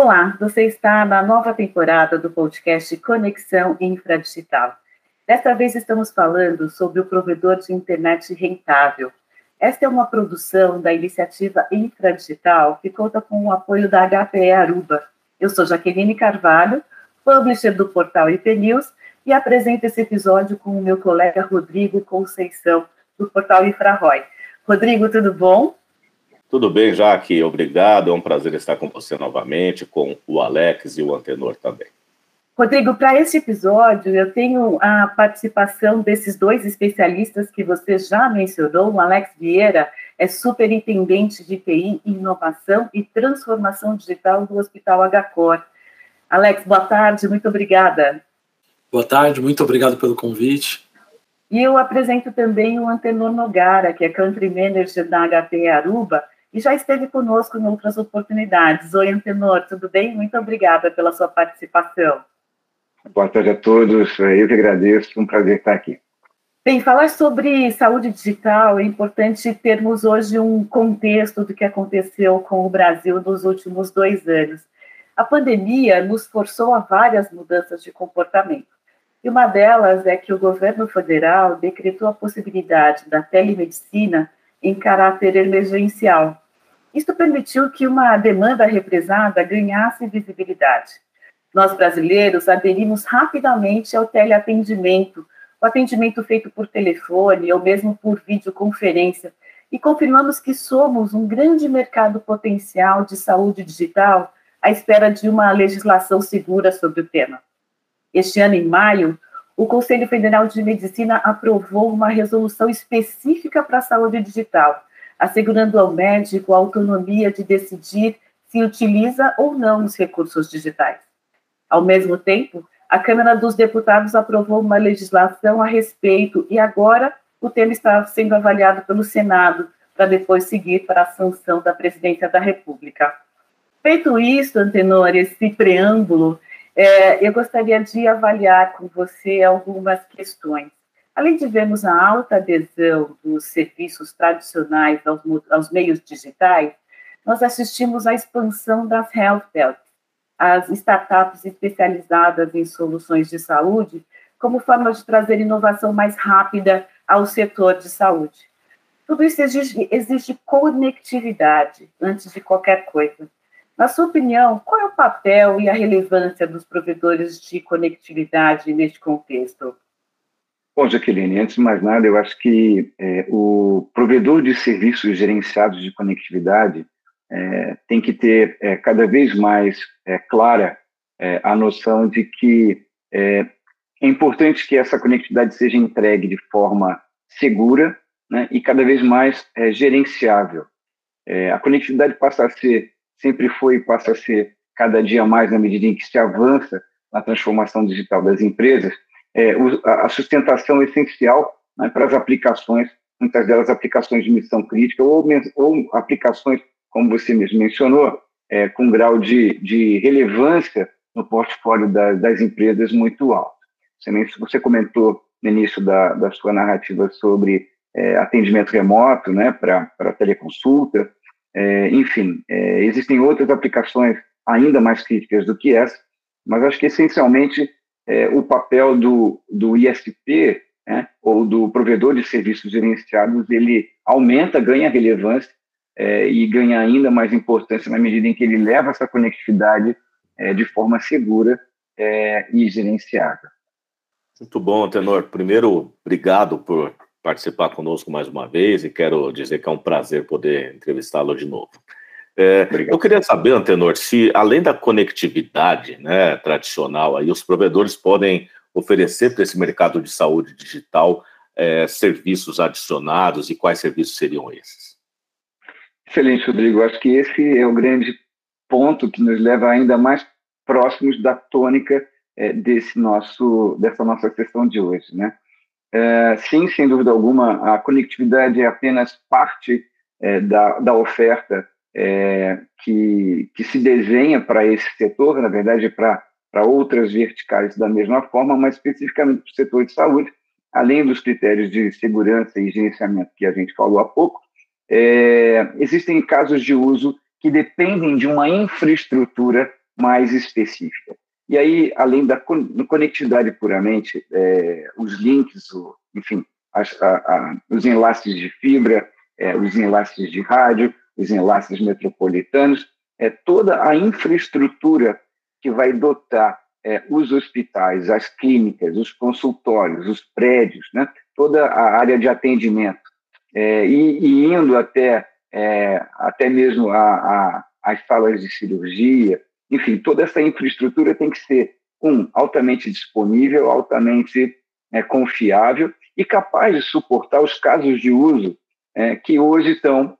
Olá, você está na nova temporada do podcast Conexão Infradigital. Desta vez estamos falando sobre o provedor de internet rentável. Esta é uma produção da iniciativa Infradigital que conta com o apoio da HPE Aruba. Eu sou Jaqueline Carvalho, publisher do portal IP News e apresento esse episódio com o meu colega Rodrigo Conceição, do portal Infrarói. Rodrigo, tudo bom? Tudo bem, Jaque, obrigado. É um prazer estar com você novamente, com o Alex e o Antenor também. Rodrigo, para este episódio, eu tenho a participação desses dois especialistas que você já mencionou. O Alex Vieira é superintendente de TI, inovação e transformação digital do Hospital HCOR. Alex, boa tarde, muito obrigada. Boa tarde, muito obrigado pelo convite. E eu apresento também o Antenor Nogara, que é Country Manager da HP Aruba, e já esteve conosco em outras oportunidades. Oi, Antenor, tudo bem? Muito obrigada pela sua participação. Boa tarde a todos, eu que agradeço, um prazer estar aqui. Bem, falar sobre saúde digital é importante termos hoje um contexto do que aconteceu com o Brasil nos últimos dois anos. A pandemia nos forçou a várias mudanças de comportamento. E uma delas é que o governo federal decretou a possibilidade da telemedicina em caráter emergencial. Isto permitiu que uma demanda represada ganhasse visibilidade. Nós, brasileiros, aderimos rapidamente ao teleatendimento, o atendimento feito por telefone ou mesmo por videoconferência, e confirmamos que somos um grande mercado potencial de saúde digital à espera de uma legislação segura sobre o tema. Este ano, em maio, o Conselho Federal de Medicina aprovou uma resolução específica para a saúde digital, assegurando ao médico a autonomia de decidir se utiliza ou não os recursos digitais. Ao mesmo tempo, a Câmara dos Deputados aprovou uma legislação a respeito e agora o tema está sendo avaliado pelo Senado para depois seguir para a sanção da Presidência da República. Feito isso, Antenor, esse preâmbulo, é, eu gostaria de avaliar com você algumas questões. Além de vermos a alta adesão dos serviços tradicionais aos, aos meios digitais, nós assistimos à expansão das health belts, as startups especializadas em soluções de saúde, como forma de trazer inovação mais rápida ao setor de saúde. Tudo isso exige, exige conectividade antes de qualquer coisa. Na sua opinião, qual é o papel e a relevância dos provedores de conectividade neste contexto? Bom, Jaqueline, antes de mais nada, eu acho que é, o provedor de serviços gerenciados de conectividade é, tem que ter é, cada vez mais é, clara é, a noção de que é, é, importante que essa conectividade seja entregue de forma segura né, e cada vez mais gerenciável. a conectividade passa a ser sempre foi e passa a ser cada dia mais na medida em que se avança na transformação digital das empresas, é, a sustentação essencial né, para as aplicações, muitas delas aplicações de missão crítica ou, ou aplicações, como você mesmo mencionou, é, com grau de, de relevância no portfólio da, das empresas muito alto. Você, você comentou no início da, da sua narrativa sobre é, atendimento remoto né, para teleconsulta, é, enfim, é, existem outras aplicações ainda mais críticas do que essa, mas acho que essencialmente é, o papel do, do ISP, né, ou do provedor de serviços gerenciados, ele aumenta, ganha relevância e ganha ainda mais importância na medida em que ele leva essa conectividade de forma segura e gerenciada. Muito bom, Tenor. Primeiro, obrigado por participar conosco mais uma vez e quero dizer que é um prazer poder entrevistá-lo de novo. É, eu queria saber, Antenor, se além da conectividade né, tradicional, aí os provedores podem oferecer para esse mercado de saúde digital é, serviços adicionados e quais serviços seriam esses? Excelente, Rodrigo. Acho que esse é o grande ponto que nos leva ainda mais próximos da tônica é, desse nosso, dessa nossa sessão de hoje, né? É, sim, sem dúvida alguma, a conectividade é apenas parte é, da, da oferta é, que, que se desenha para esse setor, na verdade, para outras verticais da mesma forma, mas especificamente para o setor de saúde, além dos critérios de segurança e gerenciamento que a gente falou há pouco, é, existem casos de uso que dependem de uma infraestrutura mais específica. E aí, além da conectividade puramente, é, os links, o, enfim, a, a, os enlaces de fibra, é, os enlaces de rádio, os enlaces metropolitanos, é, toda a infraestrutura que vai dotar é, os hospitais, as clínicas, os consultórios, os prédios, né, toda a área de atendimento, é, e, e, indo até, é, até mesmo a, a, as salas de cirurgia, enfim, toda essa infraestrutura tem que ser, um, altamente disponível, altamente é, confiável e capaz de suportar os casos de uso é, que hoje estão,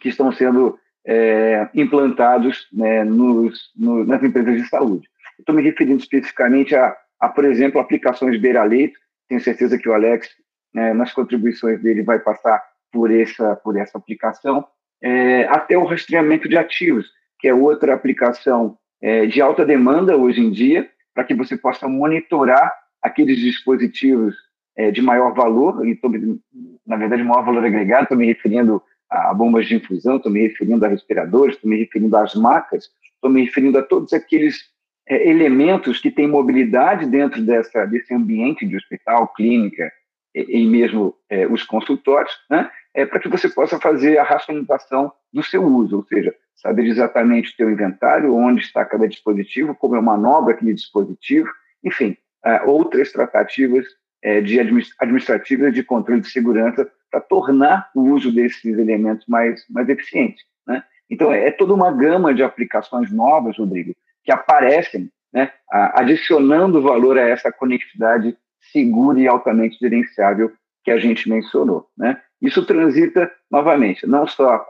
que estão sendo é, implantados né, nos, no, nas empresas de saúde. Estou me referindo especificamente a, a, por exemplo, aplicações beira-leito. Tenho certeza que o Alex, né, nas contribuições dele, vai passar por essa, por essa aplicação, é, até o rastreamento de ativos, que é outra aplicação é, de alta demanda hoje em dia, para que você possa monitorar aqueles dispositivos é, de maior valor, e tô, na verdade, maior valor agregado, estou me referindo a bombas de infusão, estou me referindo a respiradores, estou me referindo às macas, estou me referindo a todos aqueles é, elementos que têm mobilidade dentro dessa, desse ambiente de hospital, clínica e, e mesmo é, os consultórios, né? É para que você possa fazer a racionalização do seu uso, ou seja, saber exatamente o seu inventário, onde está cada dispositivo, como é manobra aquele dispositivo, enfim, é, outras tratativas é, de administrativas de controle de segurança para tornar o uso desses elementos mais, mais eficiente. Né? Então, é, é toda uma gama de aplicações novas, Rodrigo, que aparecem, né, adicionando valor a essa conectividade segura e altamente gerenciável que a gente mencionou. Né? Isso transita, novamente, não só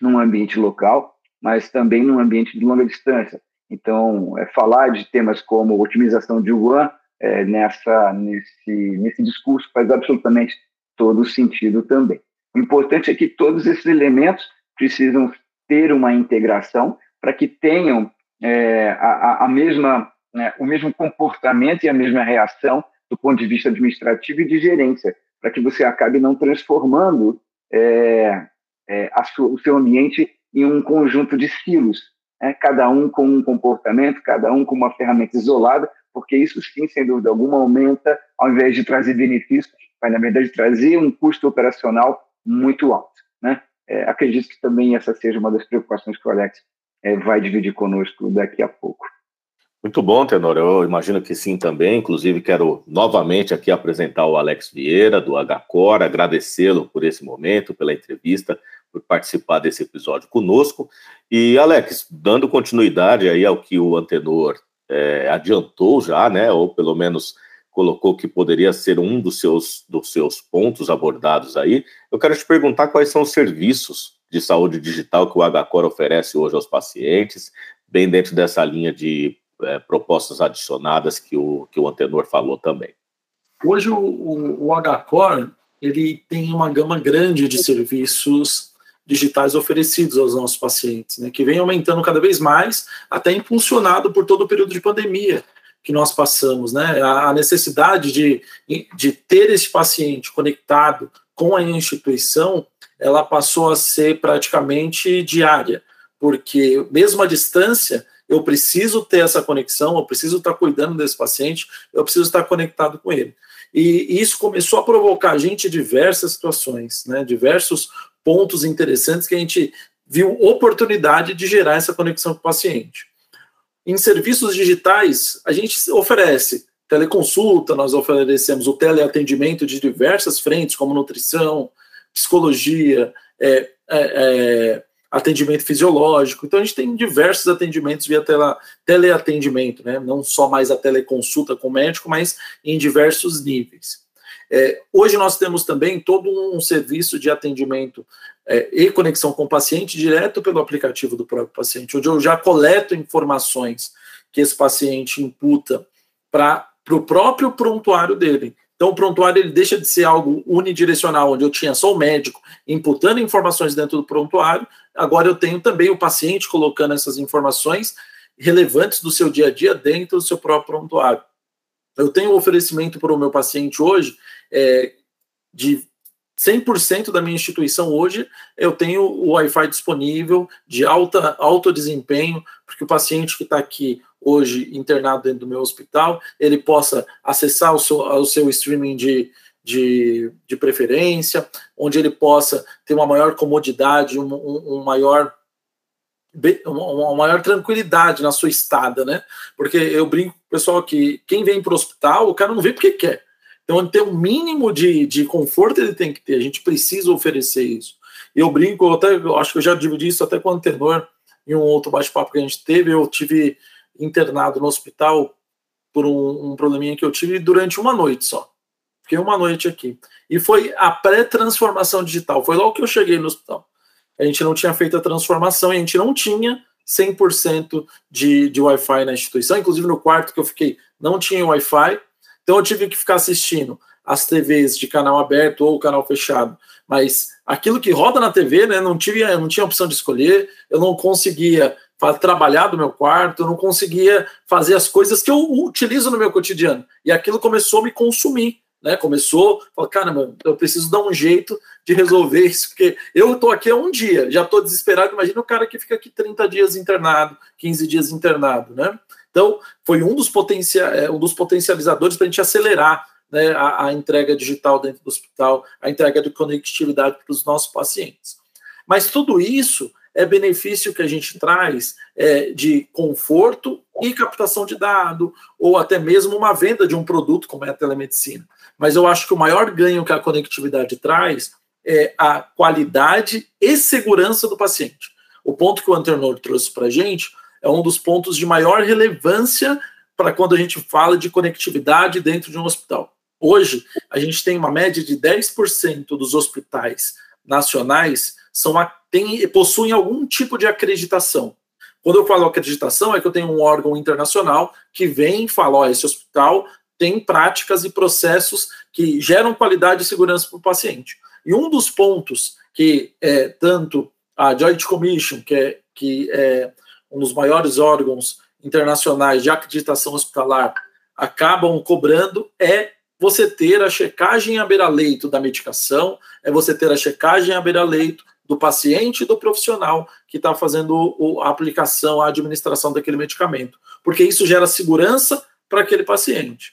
num ambiente local, mas também num ambiente de longa distância. Então, é, falar de temas como otimização de WAN é, nessa, nesse, nesse discurso faz absolutamente todo sentido também. O importante é que todos esses elementos precisam ter uma integração para que tenham é, a, a, mesma, né, o mesmo comportamento e a mesma reação do ponto de vista administrativo e de gerência, para que você acabe não transformando é, é, sua, o seu ambiente em um conjunto de silos, né, cada um com um comportamento, cada um com uma ferramenta isolada, porque isso sim, sem dúvida alguma, aumenta, ao invés de trazer benefícios, vai, na verdade, trazer um custo operacional muito alto. Né? É, acredito que também essa seja uma das preocupações que o Alex é, vai dividir conosco daqui a pouco. Muito bom, Tenor. Eu imagino que sim também. Inclusive, quero novamente aqui apresentar o Alex Vieira, do HCOR, agradecê-lo por esse momento, pela entrevista, por participar desse episódio conosco. E, Alex, dando continuidade aí ao que o Antenor é, adiantou já, né, ou pelo menos colocou que poderia ser um dos seus, dos seus pontos abordados aí, eu quero te perguntar quais são os serviços de saúde digital que o HCOR oferece hoje aos pacientes, bem dentro dessa linha de é, propostas adicionadas que o, que o Antenor falou também. Hoje o, o, o ele tem uma gama grande de serviços digitais oferecidos aos nossos pacientes, né, que vem aumentando cada vez mais, até impulsionado por todo o período de pandemia que nós passamos, né, a necessidade de, de ter esse paciente conectado com a instituição, ela passou a ser praticamente diária, porque mesmo à distância, eu preciso ter essa conexão, eu preciso estar cuidando desse paciente, eu preciso estar conectado com ele. E isso começou a provocar a gente diversas situações, né, diversos pontos interessantes que a gente viu oportunidade de gerar essa conexão com o paciente. Em serviços digitais, a gente oferece teleconsulta, nós oferecemos o teleatendimento de diversas frentes, como nutrição, psicologia, é, é, é atendimento fisiológico. Então, a gente tem diversos atendimentos via tele, teleatendimento, né? não só mais a teleconsulta com o médico, mas em diversos níveis. É, hoje nós temos também todo um serviço de atendimento é, e conexão com o paciente direto pelo aplicativo do próprio paciente, onde eu já coleto informações que esse paciente imputa para o próprio prontuário dele. Então, o prontuário ele deixa de ser algo unidirecional, onde eu tinha só o médico imputando informações dentro do prontuário, agora eu tenho também o paciente colocando essas informações relevantes do seu dia a dia dentro do seu próprio prontuário. Eu tenho um oferecimento para o meu paciente hoje é, de 100% da minha instituição hoje eu tenho o Wi-Fi disponível de alta, alto desempenho, porque o paciente que está aqui hoje internado dentro do meu hospital, ele possa acessar o seu, o seu streaming de, de, de preferência, onde ele possa ter uma maior comodidade, um, um, um maior uma maior tranquilidade na sua estada, né? Porque eu brinco com o pessoal que quem vem para o hospital, o cara não vem porque quer. Então, ter um mínimo de, de conforto ele tem que ter. A gente precisa oferecer isso. Eu brinco, eu até eu acho que eu já dividi isso até com o Antenor em um outro bate-papo que a gente teve. Eu tive internado no hospital por um, um probleminha que eu tive durante uma noite só. Fiquei uma noite aqui. E foi a pré-transformação digital. Foi logo que eu cheguei no hospital. A gente não tinha feito a transformação e a gente não tinha 100% de, de Wi-Fi na instituição, inclusive no quarto que eu fiquei não tinha Wi-Fi, então eu tive que ficar assistindo as TVs de canal aberto ou canal fechado, mas aquilo que roda na TV, né, não tive, não tinha opção de escolher, eu não conseguia trabalhar do meu quarto, eu não conseguia fazer as coisas que eu utilizo no meu cotidiano, e aquilo começou a me consumir, né? Começou, falou, caramba, eu preciso dar um jeito de resolver isso, porque eu estou aqui há um dia, já estou desesperado. Imagina o cara que fica aqui 30 dias internado, 15 dias internado, né? Então, foi um dos, potencia é, um dos potencializadores para a gente acelerar né, a, a, entrega digital dentro do hospital, a entrega de conectividade para os nossos pacientes. Mas tudo isso é benefício que a gente traz é, de conforto e captação de dado, ou até mesmo uma venda de um produto como é a telemedicina. Mas eu acho que o maior ganho que a conectividade traz é a qualidade e segurança do paciente. O ponto que o Anternor trouxe para a gente é um dos pontos de maior relevância para quando a gente fala de conectividade dentro de um hospital. Hoje, a gente tem uma média de 10% dos hospitais nacionais são tem, possuem algum tipo de acreditação. Quando eu falo acreditação, é que eu tenho um órgão internacional que vem e fala: ó, esse hospital tem práticas e processos que geram qualidade e segurança para o paciente. E um dos pontos que é, tanto a Joint Commission, que é, que é um dos maiores órgãos internacionais de acreditação hospitalar, acabam cobrando é você ter a checagem à beira-leito da medicação, é você ter a checagem à beira-leito do paciente e do profissional que está fazendo a aplicação, a administração daquele medicamento, porque isso gera segurança para aquele paciente.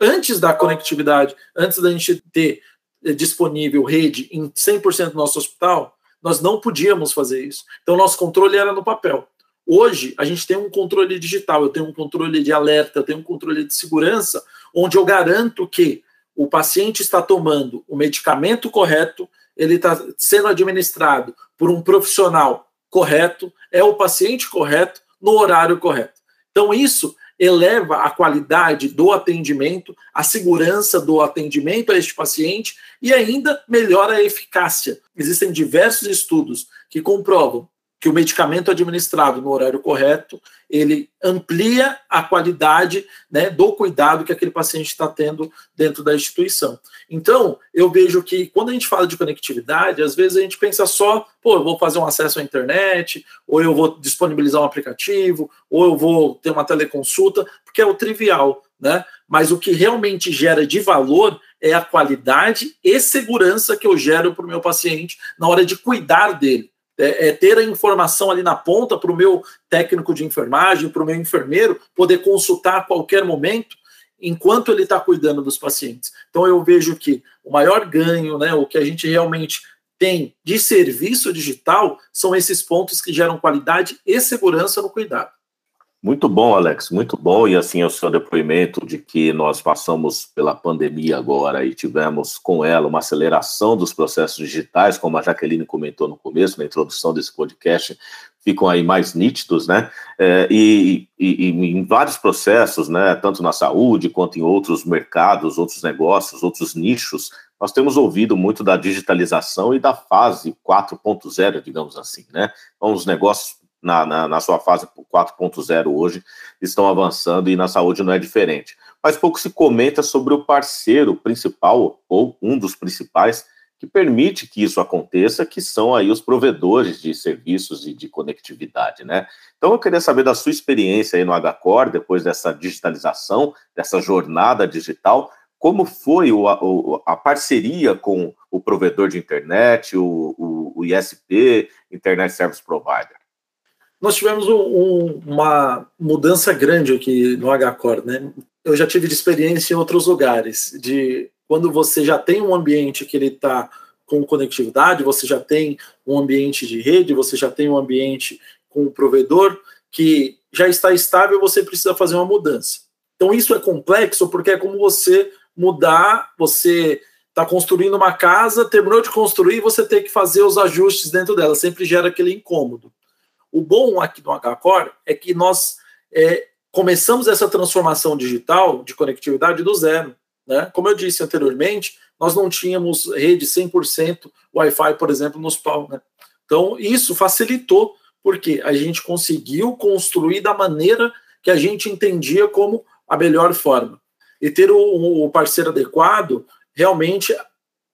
Antes da conectividade, antes da gente ter eh, disponível rede em 100% do nosso hospital, nós não podíamos fazer isso. Então, nosso controle era no papel. Hoje, a gente tem um controle digital, eu tenho um controle de alerta, eu tenho um controle de segurança, onde eu garanto que o paciente está tomando o medicamento correto, ele está sendo administrado por um profissional correto, é o paciente correto, no horário correto. Então, isso eleva a qualidade do atendimento, a segurança do atendimento a este paciente e ainda melhora a eficácia. Existem diversos estudos que comprovam que o medicamento administrado no horário correto, ele amplia a qualidade né, do cuidado que aquele paciente está tendo dentro da instituição. Então, eu vejo que quando a gente fala de conectividade, às vezes a gente pensa só, pô, eu vou fazer um acesso à internet, ou eu vou disponibilizar um aplicativo, ou eu vou ter uma teleconsulta, porque é o trivial, né? Mas o que realmente gera de valor é a qualidade e segurança que eu gero para o meu paciente na hora de cuidar dele é, é ter a informação ali na ponta para o meu técnico de enfermagem, para o meu enfermeiro poder consultar a qualquer momento enquanto ele está cuidando dos pacientes. Então eu vejo que o maior ganho, né, o que a gente realmente tem de serviço digital são esses pontos que geram qualidade e segurança no cuidado. Muito bom, Alex, muito bom. E assim, o seu depoimento de que nós passamos pela pandemia agora e tivemos com ela uma aceleração dos processos digitais, como a Jaqueline comentou no começo, na introdução desse podcast, ficam aí mais nítidos, né? É, e, e, e, em vários processos, né? Tanto na saúde quanto em outros mercados, outros negócios, outros nichos, nós temos ouvido muito da digitalização e da fase 4.0, digamos assim, né? Então, os negócios na, na, na sua fase 4.0 hoje estão avançando e na saúde não é diferente. Mas pouco se comenta sobre o parceiro principal, ou um dos principais, que permite que isso aconteça, que são aí os provedores de serviços e de conectividade, né? Então eu queria saber da sua experiência aí no HCore, depois dessa digitalização, dessa jornada digital, como foi o, o, a parceria com o provedor de internet, o, o ISP, Internet Service Provider? Nós tivemos um, uma mudança grande aqui no HCore, né? Eu já tive de experiência em outros lugares, de quando você já tem um ambiente que ele está com conectividade, você já tem um ambiente de rede, você já tem um ambiente com o provedor que já está estável, você precisa fazer uma mudança. Então isso é complexo porque é como você mudar, você está construindo uma casa, terminou de construir, você tem que fazer os ajustes dentro dela, sempre gera aquele incômodo. O bom aqui do HCore é que nós é, começamos essa transformação digital de conectividade do zero. Né? Como eu disse anteriormente, nós não tínhamos rede 100% Wi-Fi, por exemplo, no hospital. Né? Então, isso facilitou, porque a gente conseguiu construir da maneira que a gente entendia como a melhor forma. E ter o, o parceiro adequado realmente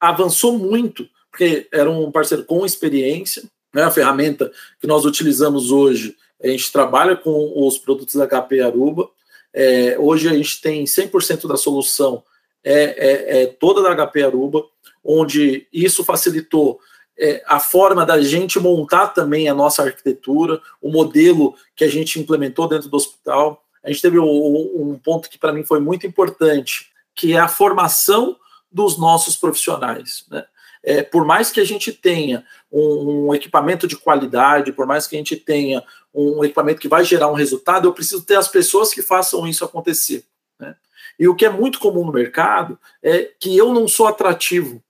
avançou muito, porque era um parceiro com experiência, né, a ferramenta que nós utilizamos hoje, a gente trabalha com os produtos da HP Aruba. É, hoje a gente tem 100% da solução é, é, é, toda da HP Aruba, onde isso facilitou é, a forma da gente montar também a nossa arquitetura, o modelo que a gente implementou dentro do hospital. A gente teve um, ponto que para mim foi muito importante, que é a formação dos nossos profissionais. Né? É, por mais que a gente tenha um, um, equipamento de qualidade, por mais que a gente tenha um equipamento que vai gerar um resultado, eu preciso ter as pessoas que façam isso acontecer. Né? E o que é muito comum no mercado é que eu não sou atrativo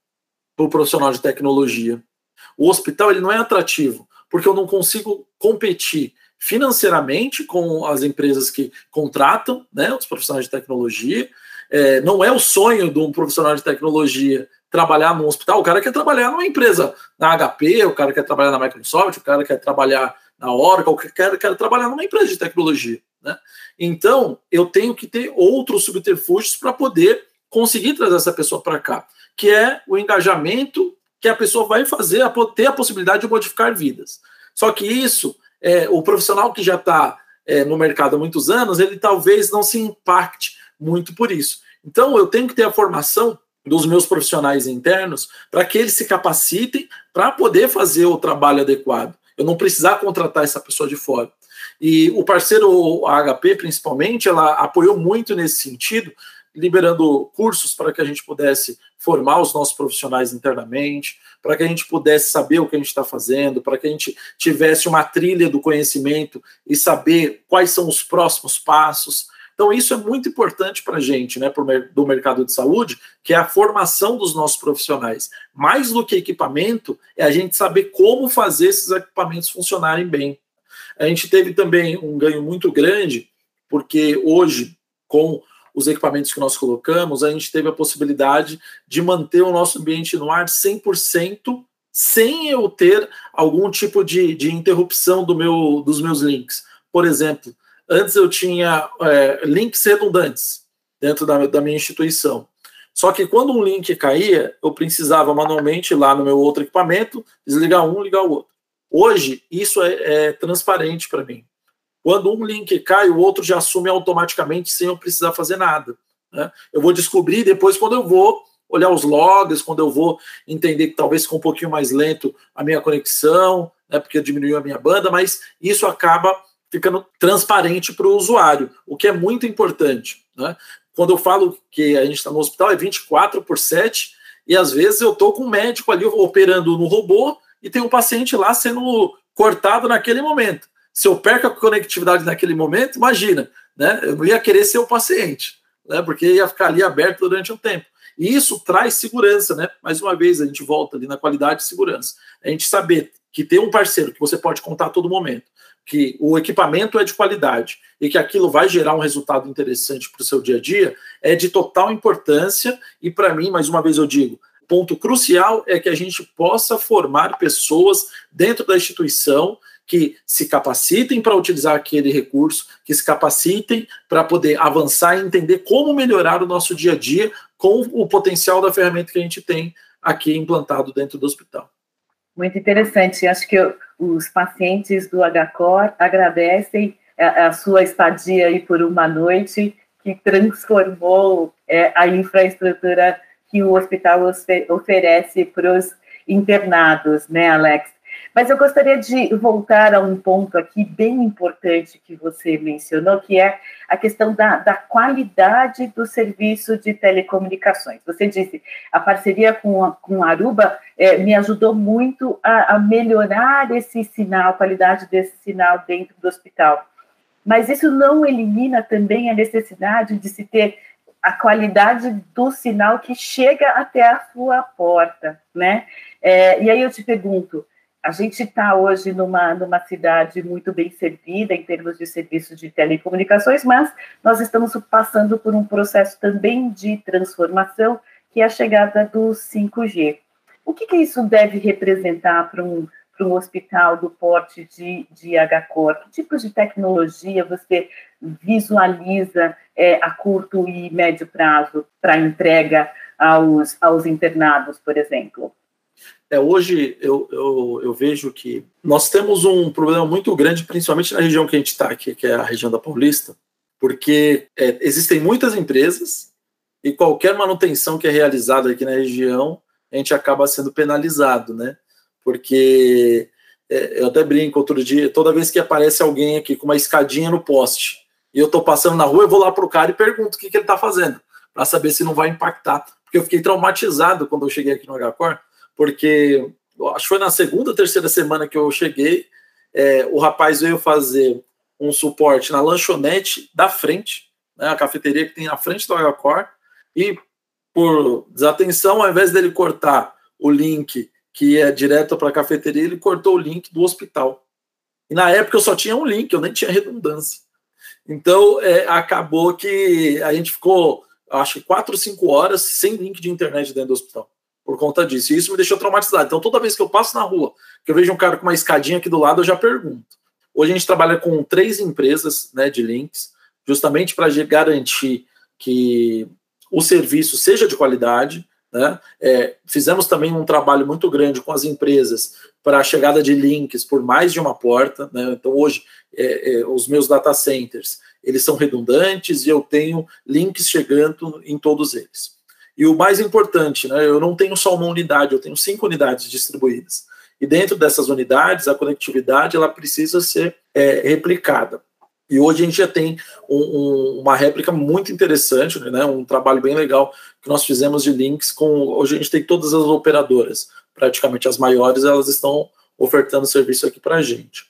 para o profissional de tecnologia. O hospital ele não é atrativo, porque eu não consigo competir financeiramente com as empresas que contratam né, os profissionais de tecnologia. É, não é o sonho de um profissional de tecnologia trabalhar num hospital, o cara quer trabalhar numa empresa na HP, o cara quer trabalhar na Microsoft, o cara quer trabalhar na Oracle, o cara quer trabalhar numa empresa de tecnologia. Né? Então, eu tenho que ter outros subterfúgios para poder conseguir trazer essa pessoa para cá, que é o engajamento que a pessoa vai fazer, a ter a possibilidade de modificar vidas. Só que isso, é, o profissional que já está é, no mercado há muitos anos, ele talvez não se impacte muito por isso. Então, eu tenho que ter a formação dos meus profissionais internos para que eles se capacitem para poder fazer o trabalho adequado. Eu não precisar contratar essa pessoa de fora. E o parceiro, a HP principalmente, ela apoiou muito nesse sentido, liberando cursos para que a gente pudesse formar os nossos profissionais internamente, para que a gente pudesse saber o que a gente está fazendo, para que a gente tivesse uma trilha do conhecimento e saber quais são os próximos passos. Então, isso é muito importante para a gente, né, pro, do mercado de saúde, que é a formação dos nossos profissionais. Mais do que equipamento, é a gente saber como fazer esses equipamentos funcionarem bem. A gente teve também um ganho muito grande, porque hoje, com os equipamentos que nós colocamos, a gente teve a possibilidade de manter o nosso ambiente no ar 100% sem eu ter algum tipo de, de interrupção do meu, dos meus links. Por exemplo, Antes eu tinha é, links redundantes dentro da, da minha instituição. Só que quando um link caía, eu precisava manualmente ir lá no meu outro equipamento, desligar um, ligar o outro. Hoje, isso é, é transparente para mim. Quando um link cai, o outro já assume automaticamente sem eu precisar fazer nada. Né? Eu vou descobrir depois quando eu vou olhar os logs, quando eu vou entender que talvez ficou um pouquinho mais lento a minha conexão, né, porque diminuiu a minha banda, mas isso acaba ficando transparente para o usuário, o que é muito importante. Né? Quando eu falo que a gente está no hospital, é 24 por 7, e às vezes eu estou com um médico ali operando no robô e tem um paciente lá sendo cortado naquele momento. Se eu perco a conectividade naquele momento, imagina, né? Eu não ia querer ser o paciente, né? Porque ia ficar ali aberto durante um tempo. E isso traz segurança, né? Mais uma vez, a gente volta ali na qualidade de segurança. A gente saber que tem um parceiro que você pode contar a todo momento, que o equipamento é de qualidade e que aquilo vai gerar um resultado interessante para o seu dia a dia, é de total importância. E para mim, mais uma vez eu digo, ponto crucial é que a gente possa formar pessoas dentro da instituição que se capacitem para utilizar aquele recurso, que se capacitem para poder avançar e entender como melhorar o nosso dia a dia com o potencial da ferramenta que a gente tem aqui implantado dentro do hospital. Muito interessante. Acho que os pacientes do HCOR agradecem a, a sua estadia aí por uma noite, que transformou é, a infraestrutura que o hospital oferece para os internados, né, Alex? Mas eu gostaria de voltar a um ponto aqui bem importante que você mencionou, que é a questão da, da qualidade do serviço de telecomunicações. Você disse, a parceria com a, com a Aruba é, me ajudou muito a, a melhorar esse sinal, a qualidade desse sinal dentro do hospital. Mas isso não elimina também a necessidade de se ter a qualidade do sinal que chega até a sua porta, né? É, e aí eu te pergunto, a gente está hoje numa, numa cidade muito bem servida em termos de serviços de telecomunicações, mas nós estamos passando por um processo também de transformação, que é a chegada do 5G. O que, que isso deve representar para um, para um hospital do porte de, de HCOR? Que tipo de tecnologia você visualiza é, a curto e médio prazo para entrega aos, aos internados, por exemplo? É, hoje eu, eu, eu, vejo que nós temos um problema muito grande, principalmente na região que a gente está aqui, que é a região da Paulista, porque é, existem muitas empresas e qualquer manutenção que é realizada aqui na região, a gente acaba sendo penalizado, né? Porque é, eu até brinco outro dia, toda vez que aparece alguém aqui com uma escadinha no poste e eu estou passando na rua, eu vou lá para o cara e pergunto o que, que ele está fazendo, para saber se não vai impactar. Porque eu fiquei traumatizado quando eu cheguei aqui no HCOR, porque acho que foi na segunda, terceira semana que eu cheguei, é, o rapaz veio fazer um suporte na lanchonete da frente, né, a cafeteria que tem na frente do Agacor, e por desatenção, ao invés dele cortar o link que ia direto para a cafeteria, ele cortou o link do hospital. E na época eu só tinha um link, eu nem tinha redundância. Então é, acabou que a gente ficou, acho que quatro, cinco horas sem link de internet dentro do hospital por conta disso. E isso me deixou traumatizado. Então, toda vez que eu passo na rua, que eu vejo um cara com uma escadinha aqui do lado, eu já pergunto. Hoje a gente trabalha com três empresas né, de links, justamente para garantir que o serviço seja de qualidade. Né? É, fizemos também um trabalho muito grande com as empresas para a chegada de links por mais de uma porta. Né? Então, hoje, é, é, os meus data centers eles são redundantes e eu tenho links chegando em todos eles. E o mais importante, né, eu não tenho só uma unidade, eu tenho cinco unidades distribuídas. E dentro dessas unidades, a conectividade ela precisa ser é, replicada. E hoje a gente já tem um, um, uma réplica muito interessante, né, um trabalho bem legal que nós fizemos de links com. Hoje a gente tem todas as operadoras, praticamente as maiores, elas estão ofertando serviço aqui para a gente.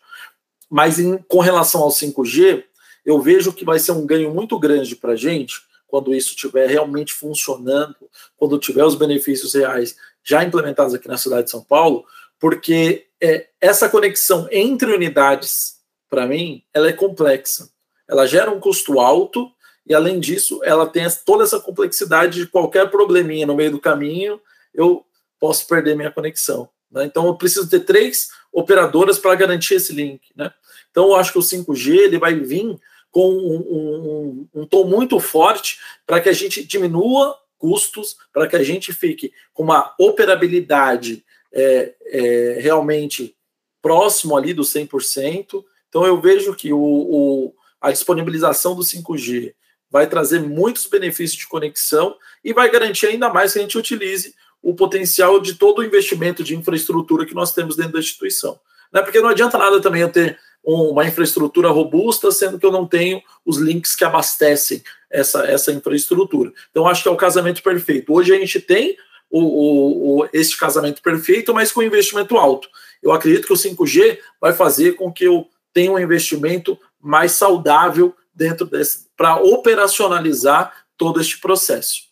Mas em, com relação ao 5G, eu vejo que vai ser um ganho muito grande para a gente, quando isso estiver realmente funcionando, quando tiver os benefícios reais já implementados aqui na cidade de São Paulo, porque é, essa conexão entre unidades, para mim, ela é complexa. Ela gera um custo alto e, além disso, ela tem toda essa complexidade de qualquer probleminha no meio do caminho, eu posso perder minha conexão. Né? Então, eu preciso ter três operadoras para garantir esse link. Né? Então, eu acho que o 5G ele vai vir com um, um, um tom muito forte para que a gente diminua custos, para que a gente fique com uma operabilidade é, é, realmente próximo ali do 100%. Então, eu vejo que o, o, a disponibilização do 5G vai trazer muitos benefícios de conexão e vai garantir ainda mais que a gente utilize o potencial de todo o investimento de infraestrutura que nós temos dentro da instituição. Né? Porque não adianta nada também eu ter uma infraestrutura robusta, sendo que eu não tenho os links que abastecem essa, essa infraestrutura. Então, acho que é o casamento perfeito. Hoje a gente tem o, o, o, esse casamento perfeito, mas com investimento alto. Eu acredito que o 5G vai fazer com que eu tenha um investimento mais saudável dentro desse, para operacionalizar todo este processo.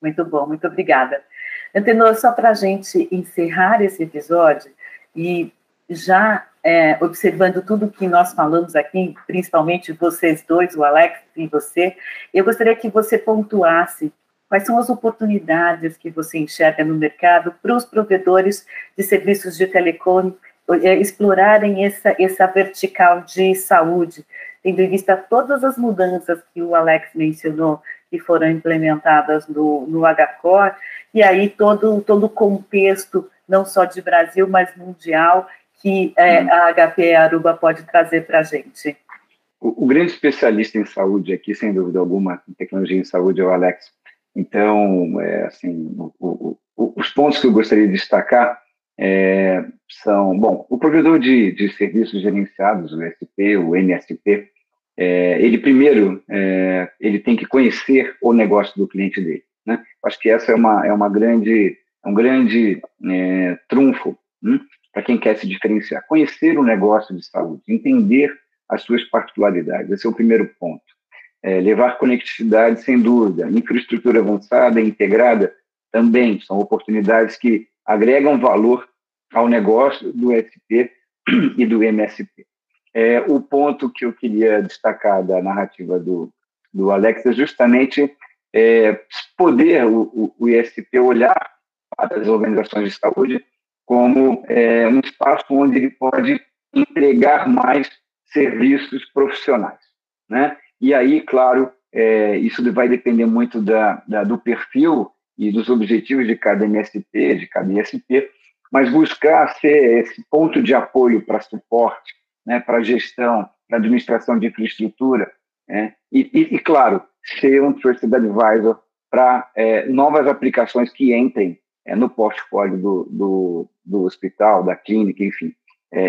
Muito bom, muito obrigada. Antenor, só para a gente encerrar esse episódio e já é, observando tudo que nós falamos aqui, principalmente vocês dois, o Alex e você, eu gostaria que você pontuasse quais são as oportunidades que você enxerga no mercado para os provedores de serviços de telecom é, explorarem essa, essa vertical de saúde, tendo em vista todas as mudanças que o Alex mencionou, que foram implementadas no, no HCOR, e aí todo, todo o contexto, não só de Brasil, mas mundial, que é, a HP Aruba pode trazer para a gente? o, o, grande especialista em saúde aqui, sem dúvida alguma, em tecnologia em saúde é o Alex. Então, é, assim, o, os pontos que eu gostaria de destacar é, são, bom, o provedor de, de serviços gerenciados, o SP, o NSP, é, ele primeiro é, ele tem que conhecer o negócio do cliente dele. Né? Acho que essa é uma é uma grande é um grande é, trunfo hum, para quem quer se diferenciar. Conhecer o negócio de saúde, entender as suas particularidades. Esse é o primeiro ponto. É, levar conectividade, sem dúvida. Infraestrutura avançada, integrada, também são oportunidades que agregam valor ao negócio do SP e do MSP. É, o ponto que eu queria destacar da narrativa do, do Alex é justamente é, poder o, o, o, ISP olhar para as organizações de saúde como é, um espaço onde ele pode entregar mais serviços profissionais. Né? E aí, claro, é, isso vai depender muito da, da, do perfil e dos objetivos de cada MSP, de cada ISP, mas buscar ser esse ponto de apoio para suporte né, para gestão, para administração de infraestrutura, né, e, e, e, claro, ser um Trusted Advisor para é, novas aplicações que entrem é, no portfólio do, do, do, hospital, da clínica, enfim. É,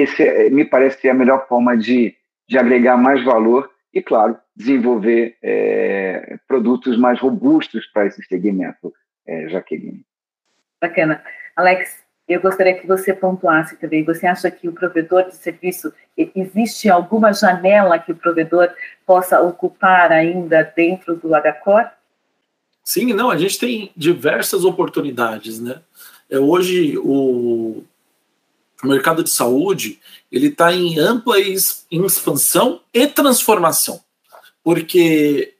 esse é, me parece ser a melhor forma de, de agregar mais valor e, claro, desenvolver é, produtos mais robustos para esse segmento, é, Jaqueline. Bacana. Alex, eu gostaria que você pontuasse também. Você acha que o provedor de serviço, existe alguma janela que o provedor possa ocupar ainda dentro do HCOR? Sim, não, a gente tem diversas oportunidades, né? É, hoje, o, mercado de saúde, ele está em ampla expansão e transformação, porque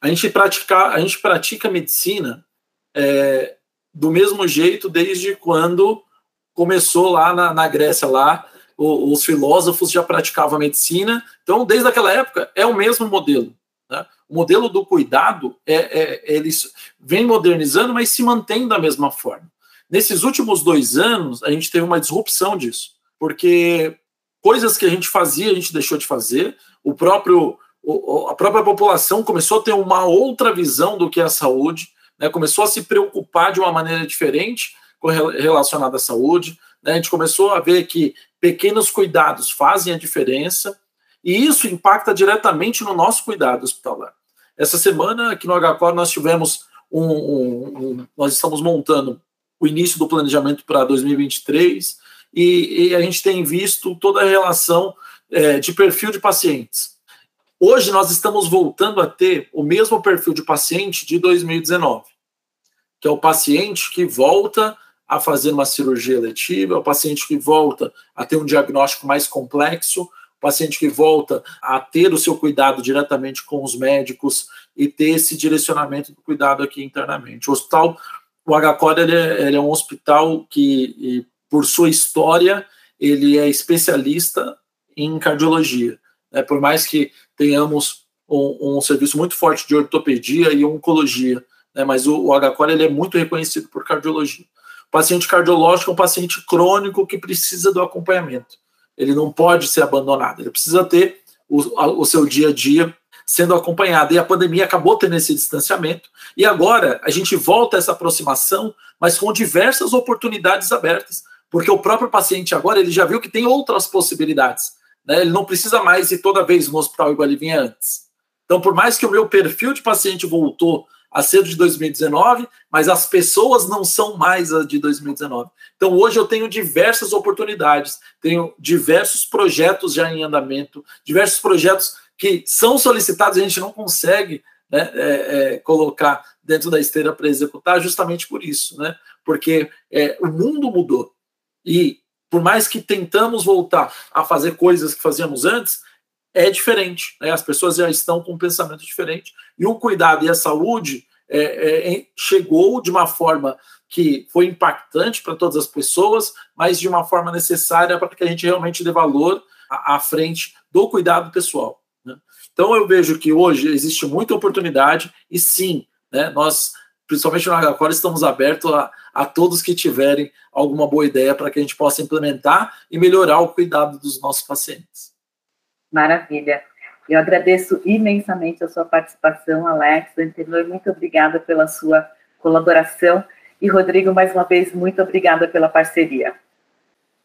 a gente, pratica, a gente pratica medicina é, do mesmo jeito desde quando começou lá na, na Grécia lá os filósofos já praticavam medicina. Então desde aquela época é o mesmo modelo né? o modelo do cuidado é, é eles vem modernizando mas se mantém da mesma forma nesses últimos dois anos a gente teve uma disrupção disso porque coisas que a gente fazia a gente deixou de fazer o próprio a própria população começou a ter uma outra visão do que é a saúde né, começou a se preocupar de uma maneira diferente relacionada à saúde. Né, a gente começou a ver que pequenos cuidados fazem a diferença e isso impacta diretamente no nosso cuidado hospitalar. Essa semana aqui no HCOR nós tivemos um, um, um, nós estamos montando o início do planejamento para 2023 e, e, a gente tem visto toda a relação é, de perfil de pacientes. Hoje nós estamos voltando a ter o mesmo perfil de paciente de 2019, que é o paciente que volta a fazer uma cirurgia letiva, é o paciente que volta a ter um diagnóstico mais complexo, paciente que volta a ter o seu cuidado diretamente com os médicos e ter esse direcionamento do cuidado aqui internamente. O hospital, o HCOR, ele é, ele é um hospital que, por sua história, ele é especialista em cardiologia. É, por mais que tenhamos um, um, serviço muito forte de ortopedia e oncologia, né, mas o, o HCOR ele é muito reconhecido por cardiologia. O paciente cardiológico é um paciente crônico que precisa do acompanhamento. Ele não pode ser abandonado, ele precisa ter o, a, o seu dia a dia sendo acompanhado. E a pandemia acabou tendo esse distanciamento. E agora a gente volta a essa aproximação, mas com diversas oportunidades abertas, porque o próprio paciente agora ele já viu que tem outras possibilidades. Né? Ele não precisa mais ir toda vez no hospital igual ele vinha antes. Então, por mais que o meu perfil de paciente voltou a ser de 2019, mas as pessoas não são mais as de 2019. Então, hoje eu tenho diversas oportunidades, tenho diversos projetos já em andamento, diversos projetos que são solicitados e a gente não consegue né, é, é, colocar dentro da esteira para executar, justamente por isso, né? Porque é, o mundo mudou e por mais que tentamos voltar a fazer coisas que fazíamos antes, é diferente. Né? As pessoas já estão com um pensamento diferente. E o cuidado e a saúde é, é, chegou de uma forma que foi impactante para todas as pessoas, mas de uma forma necessária para que a gente realmente dê valor à, à frente do cuidado pessoal. Né? Então eu vejo que hoje existe muita oportunidade e sim, né, nós principalmente no Agacor, estamos abertos a, a todos que tiverem alguma boa ideia para que a gente possa implementar e melhorar o cuidado dos nossos pacientes. Maravilha. Eu agradeço imensamente a sua participação, Alex. Antenor, muito obrigada pela sua colaboração. E, Rodrigo, mais uma vez, muito obrigada pela parceria.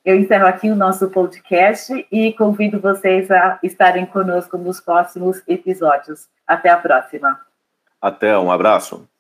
Eu encerro aqui o nosso podcast e convido vocês a estarem conosco nos próximos episódios. Até a próxima. Até, um abraço.